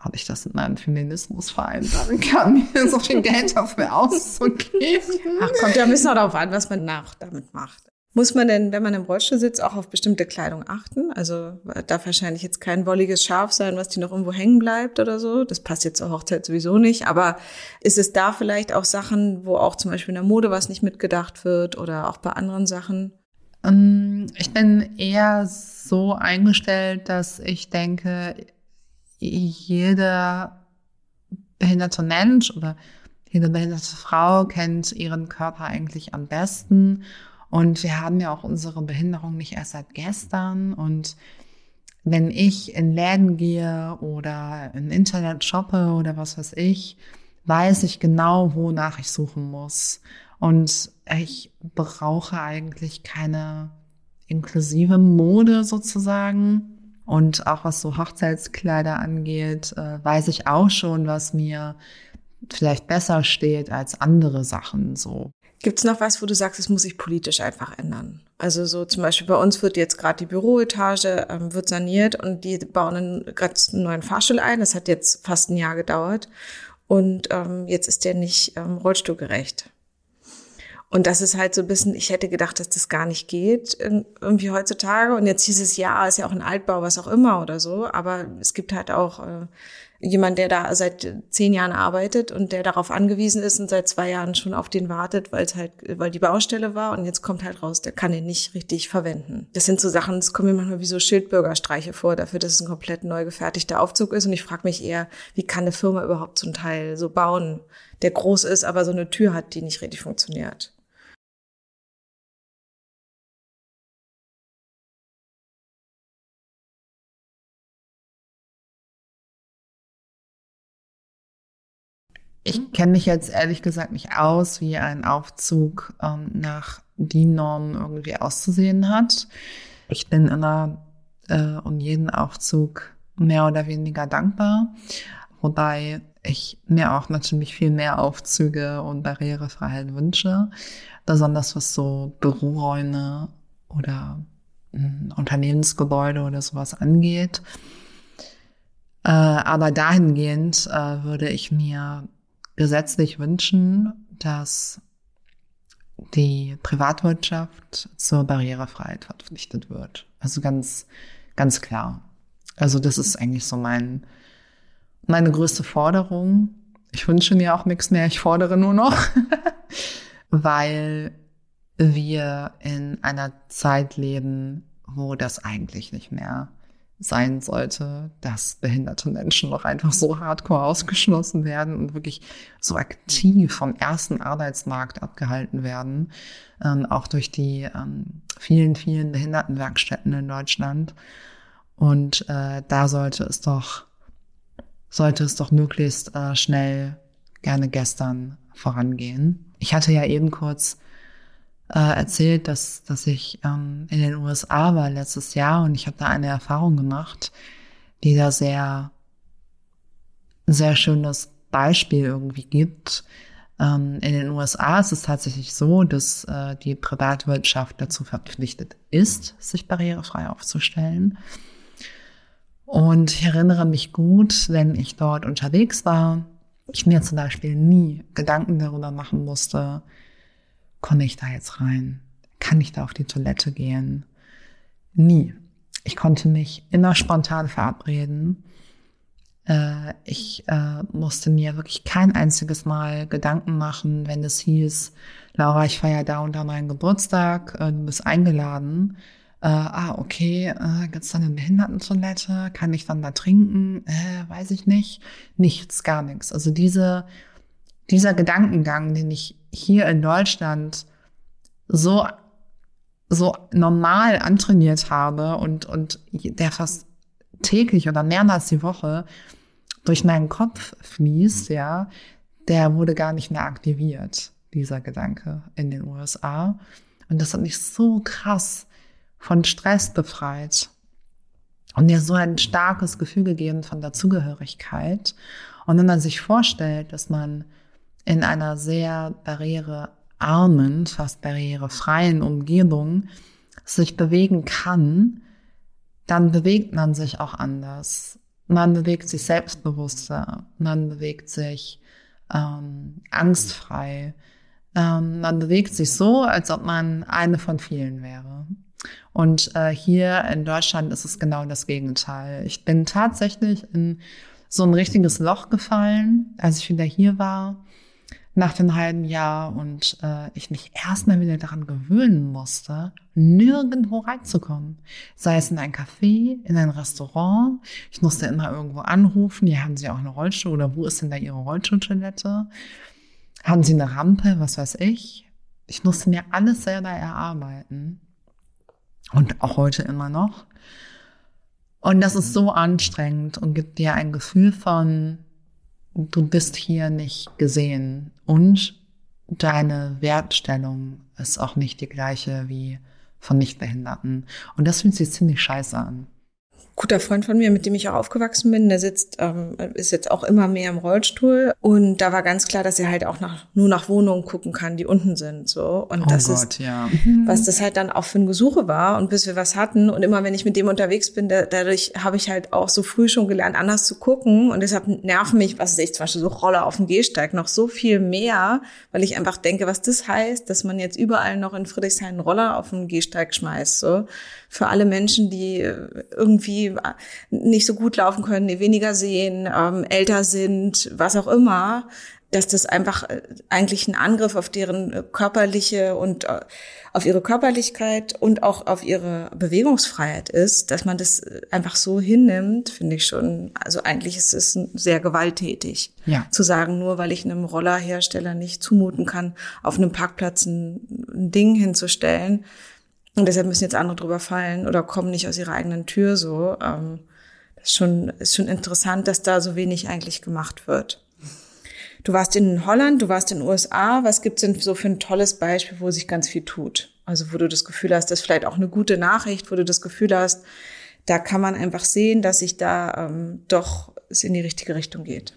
ob ich das in meinem Feminismus vereinbaren kann, [LAUGHS] mir so viel Geld dafür auszugeben. Ach, kommt ja ein bisschen darauf an, was man nach damit macht. Muss man denn, wenn man im Rollstuhl sitzt, auch auf bestimmte Kleidung achten? Also darf wahrscheinlich jetzt kein wolliges Schaf sein, was die noch irgendwo hängen bleibt oder so. Das passt jetzt zur Hochzeit sowieso nicht. Aber ist es da vielleicht auch Sachen, wo auch zum Beispiel in der Mode was nicht mitgedacht wird oder auch bei anderen Sachen? Ähm, ich bin eher so eingestellt, dass ich denke, jeder behinderte Mensch oder jede behinderte Frau kennt ihren Körper eigentlich am besten und wir haben ja auch unsere Behinderung nicht erst seit gestern. Und wenn ich in Läden gehe oder im Internet shoppe oder was weiß ich, weiß ich genau, wonach ich suchen muss. Und ich brauche eigentlich keine inklusive Mode sozusagen. Und auch was so Hochzeitskleider angeht, äh, weiß ich auch schon, was mir vielleicht besser steht als andere Sachen so. Gibt es noch was, wo du sagst, es muss sich politisch einfach ändern? Also so zum Beispiel bei uns wird jetzt gerade die Büroetage ähm, wird saniert und die bauen einen neuen Fahrstuhl ein. Das hat jetzt fast ein Jahr gedauert und ähm, jetzt ist der nicht ähm, rollstuhlgerecht. Und das ist halt so ein bisschen, ich hätte gedacht, dass das gar nicht geht, irgendwie heutzutage. Und jetzt hieß es, ja, ist ja auch ein Altbau, was auch immer oder so. Aber es gibt halt auch äh, jemand, der da seit zehn Jahren arbeitet und der darauf angewiesen ist und seit zwei Jahren schon auf den wartet, weil es halt, weil die Baustelle war und jetzt kommt halt raus, der kann den nicht richtig verwenden. Das sind so Sachen, das kommen mir manchmal wie so Schildbürgerstreiche vor, dafür, dass es ein komplett neu gefertigter Aufzug ist und ich frage mich eher, wie kann eine Firma überhaupt so ein Teil so bauen, der groß ist, aber so eine Tür hat, die nicht richtig funktioniert. Ich kenne mich jetzt ehrlich gesagt nicht aus, wie ein Aufzug ähm, nach DIN-Normen irgendwie auszusehen hat. Ich bin immer äh, um jeden Aufzug mehr oder weniger dankbar, wobei ich mir auch natürlich viel mehr Aufzüge und Barrierefreiheit wünsche, besonders was so Büroräume oder äh, Unternehmensgebäude oder sowas angeht. Äh, aber dahingehend äh, würde ich mir gesetzlich wünschen, dass die Privatwirtschaft zur Barrierefreiheit verpflichtet wird. Also ganz, ganz klar. Also das ist eigentlich so mein, meine größte Forderung. Ich wünsche mir auch nichts mehr, ich fordere nur noch, [LAUGHS] weil wir in einer Zeit leben, wo das eigentlich nicht mehr sein sollte, dass behinderte Menschen noch einfach so hardcore ausgeschlossen werden und wirklich so aktiv vom ersten Arbeitsmarkt abgehalten werden, ähm, auch durch die ähm, vielen, vielen Behindertenwerkstätten in Deutschland. Und äh, da sollte es doch, sollte es doch möglichst äh, schnell, gerne gestern vorangehen. Ich hatte ja eben kurz äh, erzählt, dass, dass ich ähm, in den USA war letztes Jahr und ich habe da eine Erfahrung gemacht, die da sehr, sehr schönes Beispiel irgendwie gibt. Ähm, in den USA ist es tatsächlich so, dass äh, die Privatwirtschaft dazu verpflichtet ist, sich barrierefrei aufzustellen. Und ich erinnere mich gut, wenn ich dort unterwegs war, ich mir zum Beispiel nie Gedanken darüber machen musste, komme ich da jetzt rein? Kann ich da auf die Toilette gehen? Nie. Ich konnte mich immer spontan verabreden. Äh, ich äh, musste mir wirklich kein einziges Mal Gedanken machen, wenn es hieß, Laura, ich feiere da und da meinen Geburtstag, äh, du bist eingeladen. Ah, okay, äh, gibt's da eine Behindertentoilette? Kann ich dann da trinken? Weiß ich nicht. Nichts, gar nichts. Also diese, dieser Gedankengang, den ich hier in Deutschland so, so normal antrainiert habe und, und der fast täglich oder mehrmals die Woche durch meinen Kopf fließt, ja, der wurde gar nicht mehr aktiviert, dieser Gedanke in den USA. Und das hat mich so krass von Stress befreit und mir so ein starkes Gefühl gegeben von Dazugehörigkeit. Und wenn man sich vorstellt, dass man in einer sehr barrierearmen, fast barrierefreien Umgebung sich bewegen kann, dann bewegt man sich auch anders. Man bewegt sich selbstbewusster, man bewegt sich ähm, angstfrei, ähm, man bewegt sich so, als ob man eine von vielen wäre. Und äh, hier in Deutschland ist es genau das Gegenteil. Ich bin tatsächlich in so ein richtiges Loch gefallen, als ich wieder hier war nach dem halben Jahr und äh, ich mich erstmal wieder daran gewöhnen musste, nirgendwo reinzukommen. Sei es in ein Café, in ein Restaurant. Ich musste immer irgendwo anrufen. Hier haben Sie auch eine Rollstuhl oder wo ist denn da Ihre Rollstuhltoilette? Haben Sie eine Rampe? Was weiß ich? Ich musste mir alles selber erarbeiten. Und auch heute immer noch. Und das ist so anstrengend und gibt dir ein Gefühl von, du bist hier nicht gesehen und deine Wertstellung ist auch nicht die gleiche wie von Nichtbehinderten. Und das fühlt sich ziemlich scheiße an guter Freund von mir, mit dem ich auch aufgewachsen bin, der sitzt, ähm, ist jetzt auch immer mehr im Rollstuhl. Und da war ganz klar, dass er halt auch nach, nur nach Wohnungen gucken kann, die unten sind. So. Und oh das Gott, ist, ja. was das halt dann auch für ein Gesuche war. Und bis wir was hatten. Und immer wenn ich mit dem unterwegs bin, da, dadurch habe ich halt auch so früh schon gelernt, anders zu gucken. Und deshalb nerven mich, was weiß ich, zum Beispiel so Roller auf dem Gehsteig noch so viel mehr, weil ich einfach denke, was das heißt, dass man jetzt überall noch in Friedrichshain einen Roller auf dem Gehsteig schmeißt. So für alle Menschen, die äh, irgendwie nicht so gut laufen können, die weniger sehen, ähm, älter sind, was auch immer, dass das einfach äh, eigentlich ein Angriff auf deren äh, körperliche und auf ihre Körperlichkeit und auch auf ihre Bewegungsfreiheit ist, dass man das einfach so hinnimmt, finde ich schon, also eigentlich ist es sehr gewalttätig. Ja. Zu sagen, nur weil ich einem Rollerhersteller nicht zumuten kann, auf einem Parkplatz ein, ein Ding hinzustellen, und deshalb müssen jetzt andere drüber fallen oder kommen nicht aus ihrer eigenen Tür so. Ähm, das ist schon, ist schon interessant, dass da so wenig eigentlich gemacht wird. Du warst in Holland, du warst in den USA. Was gibt's denn so für ein tolles Beispiel, wo sich ganz viel tut? Also wo du das Gefühl hast, das ist vielleicht auch eine gute Nachricht, wo du das Gefühl hast, da kann man einfach sehen, dass sich da ähm, doch es in die richtige Richtung geht.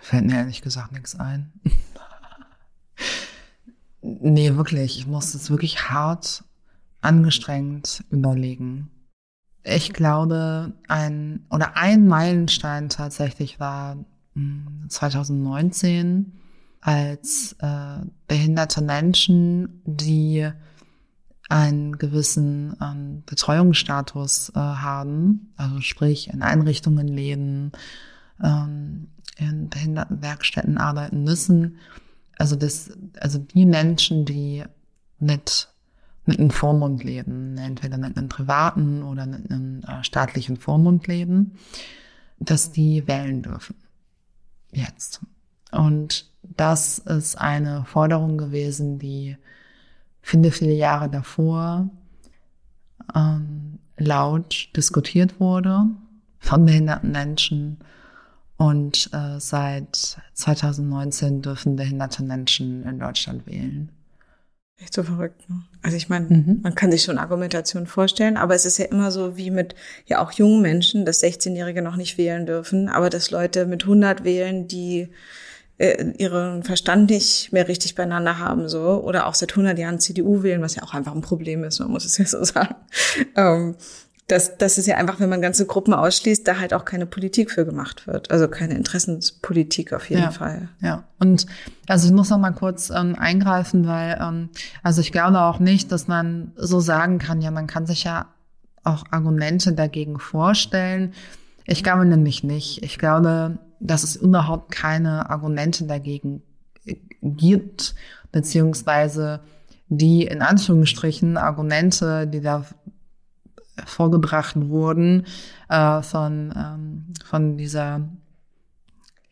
Fällt mir ehrlich gesagt nichts ein. [LAUGHS] nee, wirklich. Ich muss es wirklich hart angestrengt überlegen. Ich glaube, ein oder ein Meilenstein tatsächlich war 2019, hm, als äh, behinderte Menschen, die einen gewissen ähm, Betreuungsstatus äh, haben, also sprich in Einrichtungen leben, ähm, in Behindertenwerkstätten arbeiten müssen. Also das, also die Menschen, die mit mit einem Vormund entweder mit einem privaten oder mit einem äh, staatlichen Vormund leben, dass die wählen dürfen. Jetzt. Und das ist eine Forderung gewesen, die viele, viele Jahre davor ähm, laut diskutiert wurde von behinderten Menschen. Und äh, seit 2019 dürfen behinderte Menschen in Deutschland wählen. Echt so verrückt. Ne? Also ich meine, mhm. man kann sich schon Argumentation vorstellen, aber es ist ja immer so wie mit ja auch jungen Menschen, dass 16-Jährige noch nicht wählen dürfen, aber dass Leute mit 100 wählen, die äh, ihren Verstand nicht mehr richtig beieinander haben, so oder auch seit 100 Jahren CDU wählen, was ja auch einfach ein Problem ist, man muss es ja so [LAUGHS] sagen. Ähm, das, das ist ja einfach, wenn man ganze Gruppen ausschließt, da halt auch keine Politik für gemacht wird. Also keine Interessenspolitik auf jeden ja, Fall. Ja, und also ich muss noch mal kurz ähm, eingreifen, weil ähm, also ich glaube auch nicht, dass man so sagen kann, ja, man kann sich ja auch Argumente dagegen vorstellen. Ich glaube nämlich nicht. Ich glaube, dass es überhaupt keine Argumente dagegen gibt, beziehungsweise die in Anführungsstrichen Argumente, die da vorgebracht wurden äh, von, ähm, von dieser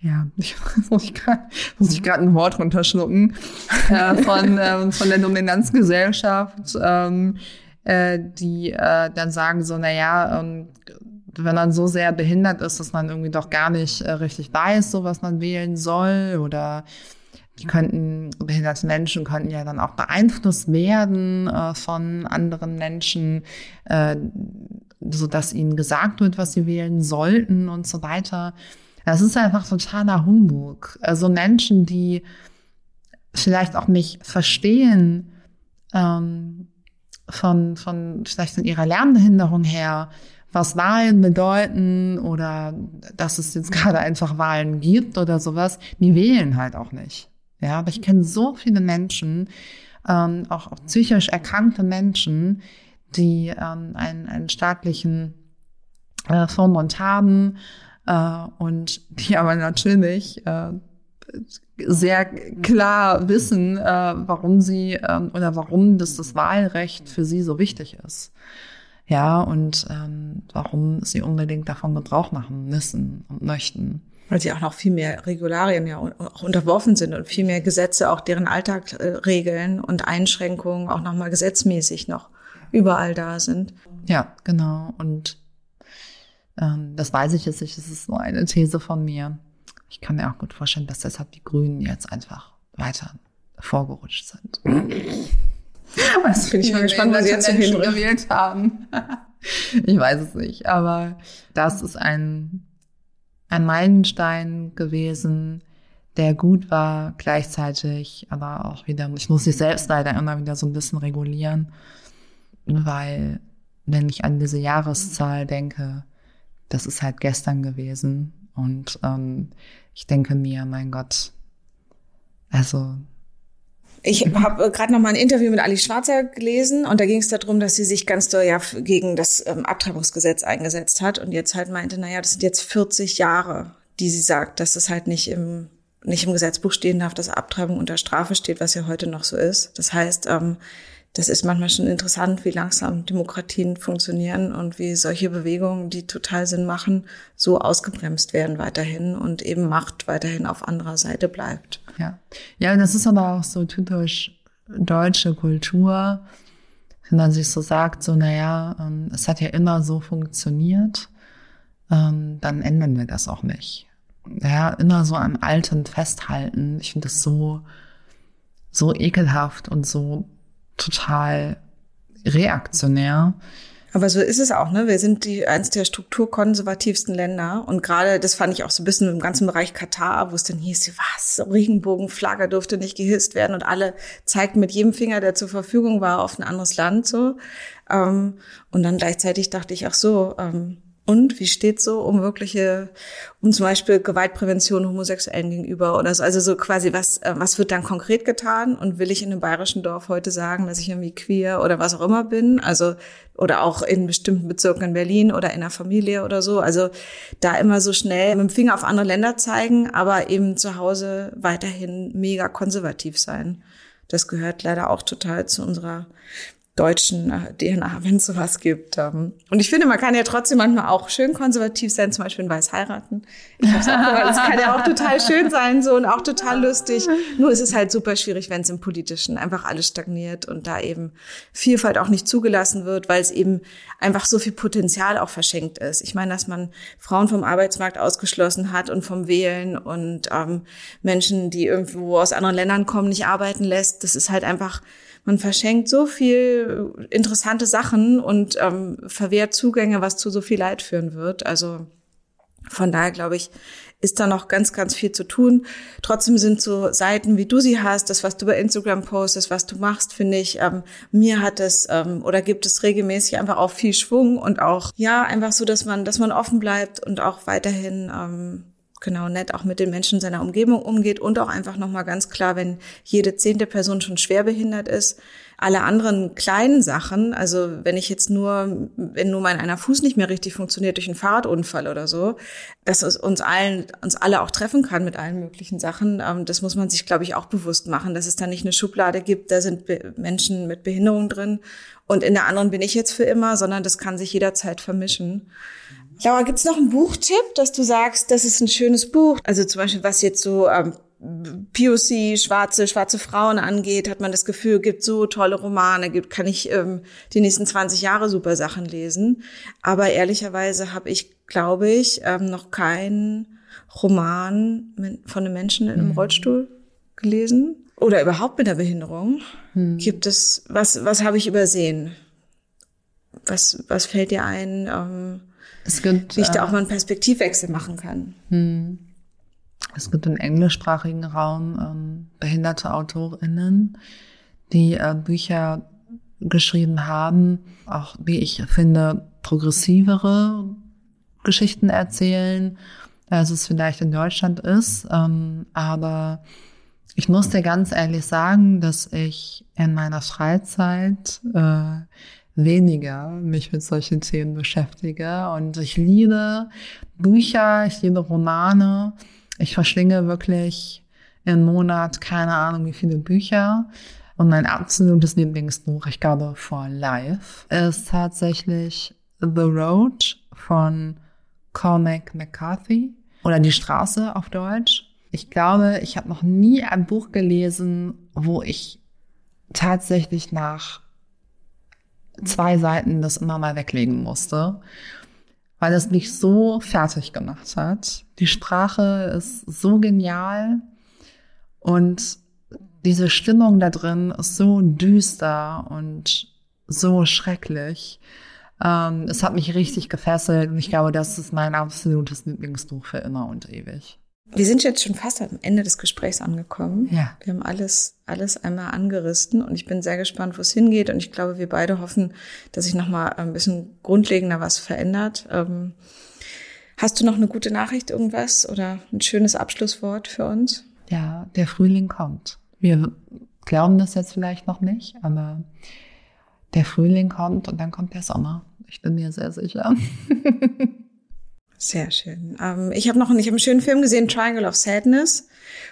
ja, [LAUGHS] ich muss ich gerade ein Wort runterschlucken äh, von ähm, von der Dominanzgesellschaft, ähm, äh, die äh, dann sagen so, na ja, ähm, wenn man so sehr behindert ist, dass man irgendwie doch gar nicht äh, richtig weiß, so was man wählen soll oder die könnten, behinderte Menschen könnten ja dann auch beeinflusst werden äh, von anderen Menschen, äh, so dass ihnen gesagt wird, was sie wählen sollten und so weiter. Das ist einfach totaler Humbug. Also Menschen, die vielleicht auch nicht verstehen, ähm, von, von vielleicht von ihrer Lernbehinderung her, was Wahlen bedeuten oder dass es jetzt gerade einfach Wahlen gibt oder sowas, die wählen halt auch nicht. Ja, aber ich kenne so viele Menschen, ähm, auch, auch psychisch erkrankte Menschen, die ähm, einen, einen staatlichen äh, Vormund haben äh, und die aber natürlich äh, sehr klar wissen, äh, warum sie äh, oder warum das, das Wahlrecht für sie so wichtig ist. Ja, und ähm, warum sie unbedingt davon Gebrauch machen müssen und möchten weil sie auch noch viel mehr Regularien ja auch unterworfen sind und viel mehr Gesetze auch deren Alltag äh, regeln und Einschränkungen auch nochmal gesetzmäßig noch überall da sind. Ja, genau. Und ähm, das weiß ich jetzt nicht, das ist nur eine These von mir. Ich kann mir auch gut vorstellen, dass deshalb die Grünen jetzt einfach weiter vorgerutscht sind. [LAUGHS] Das bin ich mal gespannt, was sie jetzt Menschen gewählt haben. [LAUGHS] ich weiß es nicht, aber das ist ein ein Meilenstein gewesen, der gut war, gleichzeitig aber auch wieder, ich muss mich selbst leider immer wieder so ein bisschen regulieren, weil wenn ich an diese Jahreszahl denke, das ist halt gestern gewesen und ähm, ich denke mir, mein Gott, also ich habe gerade noch mal ein Interview mit Ali Schwarzer gelesen und da ging es darum, dass sie sich ganz doll ja gegen das ähm, Abtreibungsgesetz eingesetzt hat und jetzt halt meinte, naja, das sind jetzt 40 Jahre, die sie sagt, dass es halt nicht im nicht im Gesetzbuch stehen darf, dass Abtreibung unter Strafe steht, was ja heute noch so ist. Das heißt, ähm, das ist manchmal schon interessant, wie langsam Demokratien funktionieren und wie solche Bewegungen, die total Sinn machen, so ausgebremst werden weiterhin und eben Macht weiterhin auf anderer Seite bleibt. Ja, ja, das ist aber auch so typisch deutsche Kultur, wenn man sich so sagt, so naja, ähm, es hat ja immer so funktioniert, ähm, dann ändern wir das auch nicht. Ja, immer so am Alten festhalten. Ich finde das so so ekelhaft und so total reaktionär. Aber so ist es auch, ne? Wir sind die eins der strukturkonservativsten Länder und gerade das fand ich auch so ein bisschen im ganzen Bereich Katar, wo es dann hieß, was Regenbogenflagge durfte nicht gehisst werden und alle zeigten mit jedem Finger, der zur Verfügung war, auf ein anderes Land so. Ähm, und dann gleichzeitig dachte ich, ach so, ähm, und wie steht so um wirkliche, um zum Beispiel Gewaltprävention Homosexuellen gegenüber oder so? Also so quasi, was, äh, was wird dann konkret getan? Und will ich in einem bayerischen Dorf heute sagen, dass ich irgendwie queer oder was auch immer bin? Also, oder auch in bestimmten Bezirken in Berlin oder in der Familie oder so. Also da immer so schnell mit dem Finger auf andere Länder zeigen, aber eben zu Hause weiterhin mega konservativ sein. Das gehört leider auch total zu unserer deutschen DNA, wenn es sowas gibt. Ähm. Und ich finde, man kann ja trotzdem manchmal auch schön konservativ sein, zum Beispiel in Weiß heiraten. Ich hab's auch gehört, das kann ja auch total schön sein so und auch total lustig. Nur ist es halt super schwierig, wenn es im Politischen einfach alles stagniert und da eben Vielfalt auch nicht zugelassen wird, weil es eben einfach so viel Potenzial auch verschenkt ist. Ich meine, dass man Frauen vom Arbeitsmarkt ausgeschlossen hat und vom Wählen und ähm, Menschen, die irgendwo aus anderen Ländern kommen, nicht arbeiten lässt, das ist halt einfach man verschenkt so viel interessante Sachen und ähm, verwehrt Zugänge, was zu so viel Leid führen wird. Also von daher glaube ich, ist da noch ganz, ganz viel zu tun. Trotzdem sind so Seiten, wie du sie hast, das, was du bei Instagram postest, was du machst, finde ich, ähm, mir hat es ähm, oder gibt es regelmäßig einfach auch viel Schwung und auch, ja, einfach so, dass man, dass man offen bleibt und auch weiterhin ähm, genau nett auch mit den Menschen seiner Umgebung umgeht und auch einfach nochmal ganz klar, wenn jede zehnte Person schon schwer behindert ist, alle anderen kleinen Sachen, also wenn ich jetzt nur, wenn nur mein einer Fuß nicht mehr richtig funktioniert durch einen Fahrradunfall oder so, dass es uns allen, uns alle auch treffen kann mit allen möglichen Sachen, ähm, das muss man sich, glaube ich, auch bewusst machen, dass es da nicht eine Schublade gibt, da sind Menschen mit Behinderung drin und in der anderen bin ich jetzt für immer, sondern das kann sich jederzeit vermischen. Laura, gibt's noch einen Buchtipp, dass du sagst, das ist ein schönes Buch? Also zum Beispiel, was jetzt so ähm, POC, schwarze, schwarze Frauen angeht, hat man das Gefühl, gibt so tolle Romane, gibt, kann ich ähm, die nächsten 20 Jahre super Sachen lesen. Aber ehrlicherweise habe ich, glaube ich, ähm, noch keinen Roman von einem Menschen in einem mhm. Rollstuhl gelesen. Oder überhaupt mit der Behinderung. Mhm. Gibt es, was, was habe ich übersehen? Was, was fällt dir ein? Ähm, es gibt, wie ich da auch äh, mal einen Perspektivwechsel machen kann. Hm. Es gibt im englischsprachigen Raum ähm, behinderte AutorInnen, die äh, Bücher geschrieben haben, auch wie ich finde, progressivere Geschichten erzählen, als es vielleicht in Deutschland ist. Ähm, aber ich muss dir ganz ehrlich sagen, dass ich in meiner Freizeit äh, weniger mich mit solchen Themen beschäftige. Und ich liebe Bücher, ich liebe Romane. Ich verschlinge wirklich im Monat keine Ahnung wie viele Bücher. Und mein absolutes Lieblingsbuch, ich glaube for life, ist tatsächlich The Road von Cormac McCarthy oder Die Straße auf Deutsch. Ich glaube, ich habe noch nie ein Buch gelesen, wo ich tatsächlich nach zwei Seiten das immer mal weglegen musste, weil es mich so fertig gemacht hat. Die Sprache ist so genial und diese Stimmung da drin ist so düster und so schrecklich. Ähm, es hat mich richtig gefesselt und ich glaube, das ist mein absolutes Lieblingsbuch für immer und ewig. Wir sind jetzt schon fast am Ende des Gesprächs angekommen. Ja. Wir haben alles, alles einmal angerissen und ich bin sehr gespannt, wo es hingeht. Und ich glaube, wir beide hoffen, dass sich nochmal ein bisschen grundlegender was verändert. Ähm, hast du noch eine gute Nachricht, irgendwas oder ein schönes Abschlusswort für uns? Ja, der Frühling kommt. Wir glauben das jetzt vielleicht noch nicht, aber der Frühling kommt und dann kommt der Sommer. Ich bin mir sehr sicher. [LAUGHS] Sehr schön. Ähm, ich habe noch ich hab einen schönen Film gesehen, Triangle of Sadness.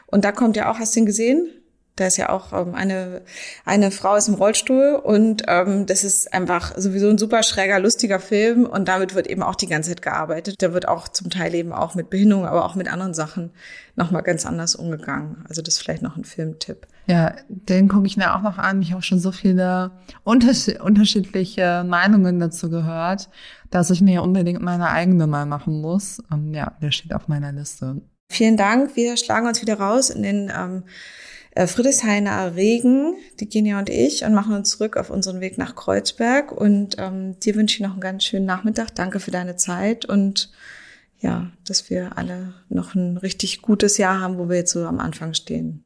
Und da kommt ja auch, hast du ihn gesehen? Da ist ja auch ähm, eine, eine Frau ist im Rollstuhl und ähm, das ist einfach sowieso ein super schräger, lustiger Film und damit wird eben auch die ganze Zeit gearbeitet. Da wird auch zum Teil eben auch mit Behinderung, aber auch mit anderen Sachen nochmal ganz anders umgegangen. Also das ist vielleicht noch ein Filmtipp. Ja, den gucke ich mir auch noch an. Ich habe schon so viele unterschiedliche Meinungen dazu gehört, dass ich mir unbedingt meine eigene mal machen muss. Und ja, der steht auf meiner Liste. Vielen Dank. Wir schlagen uns wieder raus in den ähm, äh, Friedrichshainer Regen, die Genia und ich, und machen uns zurück auf unseren Weg nach Kreuzberg. Und ähm, dir wünsche ich noch einen ganz schönen Nachmittag. Danke für deine Zeit und ja, dass wir alle noch ein richtig gutes Jahr haben, wo wir jetzt so am Anfang stehen.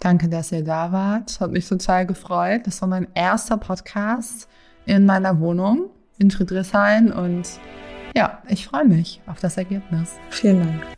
Danke, dass ihr da wart. Hat mich total gefreut. Das war mein erster Podcast in meiner Wohnung in Friedrichshain und ja, ich freue mich auf das Ergebnis. Vielen Dank.